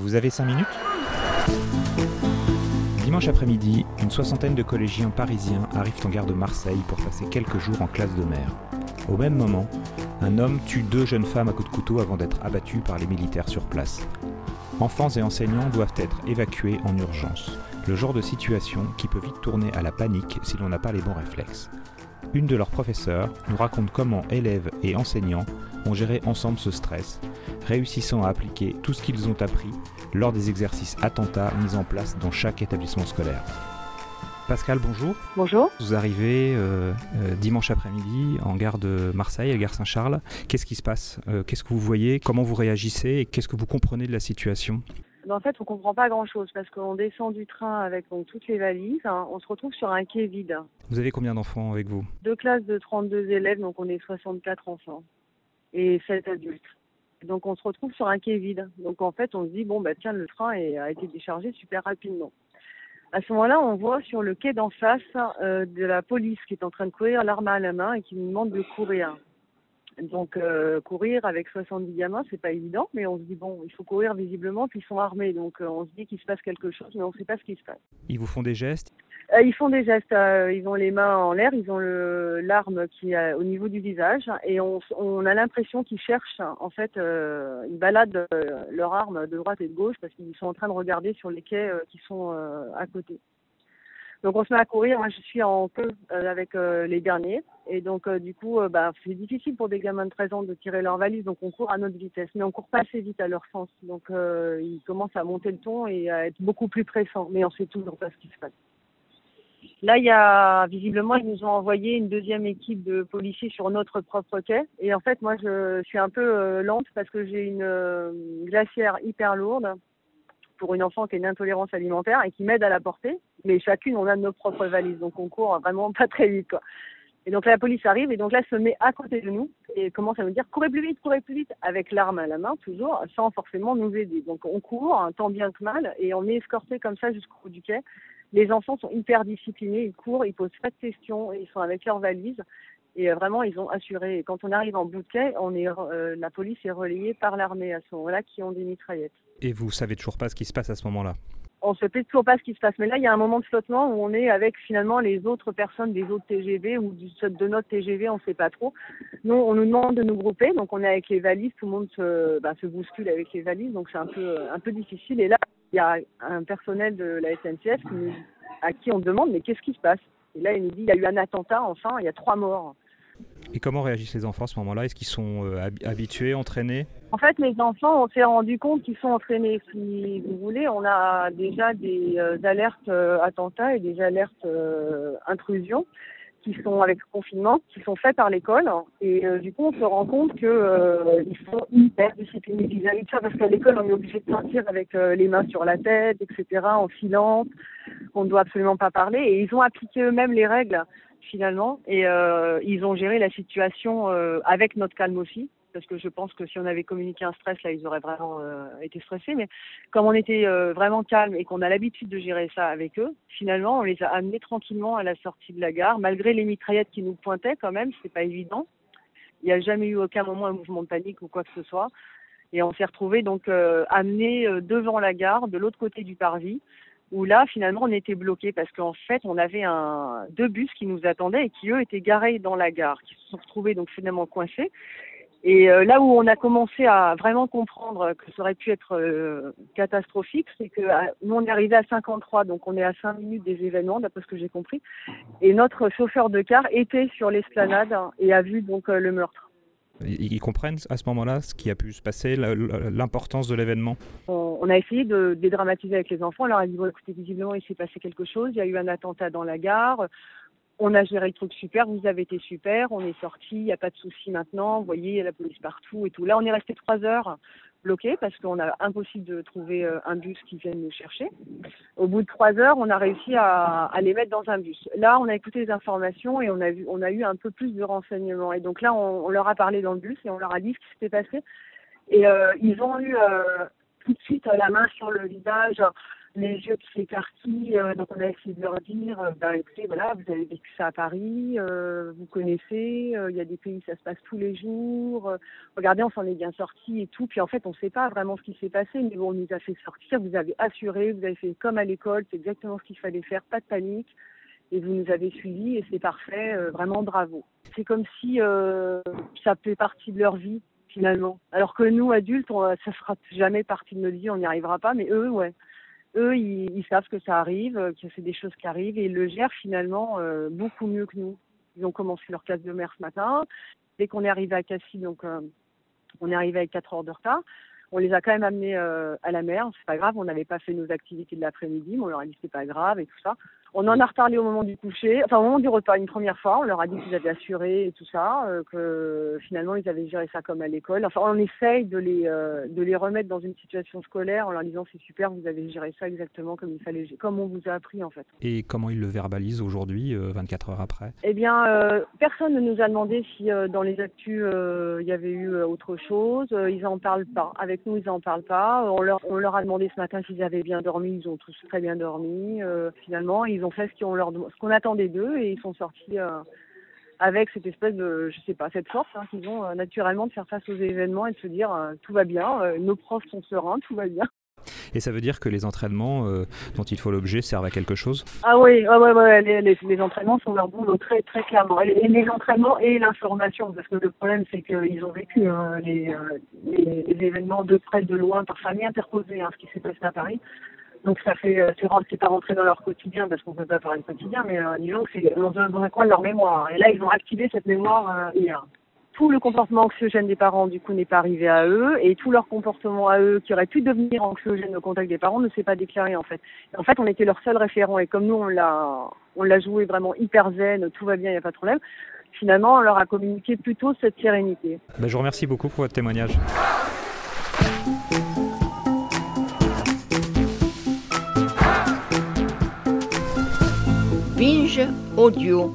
Vous avez 5 minutes Dimanche après-midi, une soixantaine de collégiens parisiens arrivent en gare de Marseille pour passer quelques jours en classe de mer. Au même moment, un homme tue deux jeunes femmes à coups de couteau avant d'être abattu par les militaires sur place. Enfants et enseignants doivent être évacués en urgence. Le genre de situation qui peut vite tourner à la panique si l'on n'a pas les bons réflexes. Une de leurs professeurs nous raconte comment élèves et enseignants ont géré ensemble ce stress, réussissant à appliquer tout ce qu'ils ont appris lors des exercices attentats mis en place dans chaque établissement scolaire. Pascal, bonjour. Bonjour. Vous arrivez euh, euh, dimanche après-midi en gare de Marseille, à gare Saint-Charles. Qu'est-ce qui se passe Euh, Qu'est-ce que vous voyez Comment vous réagissez Et qu'est-ce que vous comprenez de la situation? Ben, En fait, on comprend pas grand-chose parce qu'on descend du train avec donc, toutes les valises. hein. On se retrouve sur un quai vide. Vous avez combien d'enfants avec vous? Deux classes de 32 élèves, donc on est 64 enfants et 7 adultes. Donc on se retrouve sur un quai vide. Donc en fait, on se dit bon bah tiens, le train a été déchargé super rapidement. À ce moment-là, on voit sur le quai d'en face euh, de la police qui est en train de courir l'arme à la main et qui nous demande de courir. Donc euh, courir avec 70 gamins, c'est pas évident, mais on se dit bon, il faut courir visiblement, puis ils sont armés, donc euh, on se dit qu'il se passe quelque chose, mais on ne sait pas ce qui se passe. Ils vous font des gestes Euh, ils font des gestes, euh, ils ont les mains en l'air, ils ont l'arme qui est au niveau du visage, et on, on a l'impression qu'ils cherchent, en fait, euh, ils baladent euh, leur arme de droite et de gauche parce qu'ils sont en train de regarder sur les quais euh, qui sont euh, à côté. Donc on se met à courir, moi je suis en queue euh, avec euh, les derniers, et donc euh, du coup, euh, bah, c'est difficile pour des gamins de 13 ans de tirer leur valise, donc on court à notre vitesse, mais on court pas assez vite à leur sens, donc euh, ils commencent à monter le ton et à être beaucoup plus pressants, mais on sait toujours pas ce qui se passe. Là, il y a visiblement, ils nous ont envoyé une deuxième équipe de policiers sur notre propre quai. Et en fait, moi, je suis un peu euh, lente parce que j'ai une euh, glacière hyper lourde pour une enfant qui a une intolérance alimentaire et qui m'aide à la porter. Mais chacune, on a nos propres valises, donc on court vraiment pas très vite, quoi. Et donc la police arrive et donc là se met à côté de nous et commence à nous dire courez plus vite, courez plus vite avec l'arme à la main toujours sans forcément nous aider. Donc on court tant bien que mal et on est escorté comme ça jusqu'au bout du quai. Les enfants sont hyper disciplinés, ils courent, ils posent pas de questions, ils sont avec leurs valises et euh, vraiment ils ont assuré. Quand on arrive en quai, on est euh, la police est relayée par l'armée à ce moment-là qui ont des mitraillettes. Et vous savez toujours pas ce qui se passe à ce moment-là? On se sait toujours pas ce qui se passe. Mais là, il y a un moment de flottement où on est avec finalement les autres personnes des autres TGV ou du, de notre TGV, on sait pas trop. Nous, on nous demande de nous grouper, donc on est avec les valises, tout le monde se, bah, se bouscule avec les valises, donc c'est un peu, un peu difficile. Et là, il y a un personnel de la SNCF qui nous- à qui on demande mais qu'est-ce qui se passe? Et là, il nous dit il y a eu un attentat, enfin, il y a trois morts. Et comment réagissent les enfants à ce moment-là? Est-ce qu'ils sont euh, hab- habitués, entraînés? En fait, les enfants, on s'est rendu compte qu'ils sont entraînés. Si vous voulez, on a déjà des euh, alertes euh, attentats et des alertes intrusions qui sont avec le confinement, qui sont faites par l'école. Et euh, du coup, on se rend compte que euh, ils sont hyper disciplinés vis-à-vis de ça, parce qu'à l'école, on est obligé de sortir avec euh, les mains sur la tête, etc., en silence. On ne doit absolument pas parler. Et ils ont appliqué eux-mêmes les règles finalement, et euh, ils ont géré la situation avec notre calme aussi parce que je pense que si on avait communiqué un stress, là, ils auraient vraiment euh, été stressés. Mais comme on était euh, vraiment calme et qu'on a l'habitude de gérer ça avec eux, finalement, on les a amenés tranquillement à la sortie de la gare, malgré les mitraillettes qui nous pointaient quand même, c'est pas évident. Il n'y a jamais eu aucun moment un mouvement de panique ou quoi que ce soit. Et on s'est retrouvés donc euh, amenés euh, devant la gare, de l'autre côté du parvis, où là, finalement, on était bloqués parce qu'en fait, on avait deux bus qui nous attendaient et qui, eux, étaient garés dans la gare, qui se sont retrouvés donc finalement coincés. Et euh, là où on a commencé à vraiment comprendre que ça aurait pu être euh, catastrophique, c'est que nous on est arrivé à 53, donc on est à 5 minutes des événements, d'après ce que j'ai compris. Et notre chauffeur de car était sur l'esplanade et a vu donc euh, le meurtre. Ils comprennent à ce moment-là ce qui a pu se passer, l'importance de l'événement? On, a essayé de dédramatiser avec les enfants. On leur a dit bon, écoutez, visiblement il s'est passé quelque chose. Il y a eu un attentat dans la gare. On a géré le truc super, vous avez été super, on est sorti, il n'y a pas de souci maintenant, vous voyez, il y a la police partout et tout. Là, on est resté trois heures bloqués parce qu'on a impossible de trouver euh, un bus qui vienne nous chercher. Au bout de trois heures, on a réussi à, les mettre dans un bus. Là, on a écouté les informations et on a eu un peu plus de renseignements. Et donc là, on, on leur a parlé dans le bus et on leur a dit ce qui s'était passé. Et euh, ils ont eu euh, tout de suite la main sur le visage les yeux qui s'écarquillent. Euh, donc on a essayé de leur dire, euh, ben écoutez, voilà, vous avez vécu ça à Paris, euh, vous connaissez, il y a des pays ça se passe tous les jours. regardez, on s'en est bien sorti et tout. Puis en fait, on ne sait pas vraiment ce qui s'est passé, mais bon, on nous a fait sortir. Vous avez assuré, vous avez fait comme à l'école, c'est exactement ce qu'il fallait faire, pas de panique. Et vous nous avez suivis et c'est parfait, vraiment bravo. C'est comme si ça fait partie de leur vie finalement. Alors que nous, adultes, ça fera jamais partie de notre vie, on n'y arrivera pas, mais eux, ouais eux, ils, ils, savent que ça arrive, que c'est des choses qui arrivent et ils le gèrent finalement euh, beaucoup mieux que nous. Ils ont commencé leur classe de mer ce matin. Dès qu'on est arrivé à Cassis, donc euh, on est arrivé avec 4 heures de retard. On les a quand même amenés euh, à la mer. C'est pas grave, on n'avait pas fait nos activités de l'après-midi, mais on leur a dit c'est pas grave et tout ça. On en a reparlé au moment du coucher, enfin au moment du repas une première fois. On leur a dit qu'ils avaient assuré et tout ça, euh, que finalement ils avaient géré ça comme à l'école. Enfin, on essaye de les euh, de les remettre dans une situation scolaire en leur disant c'est super, vous avez géré ça exactement comme il fallait, comme on vous a appris en fait. Et comment ils le verbalisent aujourd'hui, 24 heures après? Eh bien, personne ne nous a demandé si dans les actus il y avait eu autre chose. ils en parlent pas. Avec nous, ils n'en parlent pas. On leur, on leur a demandé ce matin s'ils avaient bien dormi. Ils ont tous très bien dormi. Euh, finalement, ils ont fait ce qu'on leur, ce qu'on attendait d'eux et ils sont sortis euh, avec cette espèce de, je sais pas, cette force hein, qu'ils ont euh, naturellement de faire face aux événements et de se dire tout va bien, nos profs sont sereins, tout va bien. Et ça veut dire que les entraînements euh, dont il faut l'objet servent à quelque chose? Ah oui, ouais, ouais, ouais, les, les, les, entraînements sont leur boulot très, très clairement. Et les, entraînements et l'information, parce que le problème c'est qu'ils ont vécu hein, euh, les, événements de près, de loin, par famille interposée, hein, ce qui s'est passé à Paris. Donc ça fait, euh, c'est pas rentré dans leur quotidien parce qu'on peut pas parler de quotidien, mais euh, disons que c'est dans, dans un coin de leur mémoire. Et là, ils ont activé cette mémoire hier tout le comportement anxiogène des parents, du coup, n'est pas arrivé à eux, et tout leur comportement à eux, qui aurait pu devenir anxiogène au contact des parents, ne s'est pas déclaré, en fait. en fait, on était leur seul référent, et comme nous, on l'a, on l'a joué vraiment hyper zen, tout va bien, il n'y a pas de problème, finalement, on leur a communiqué plutôt cette sérénité. Ben, je vous remercie beaucoup pour votre témoignage. Audio.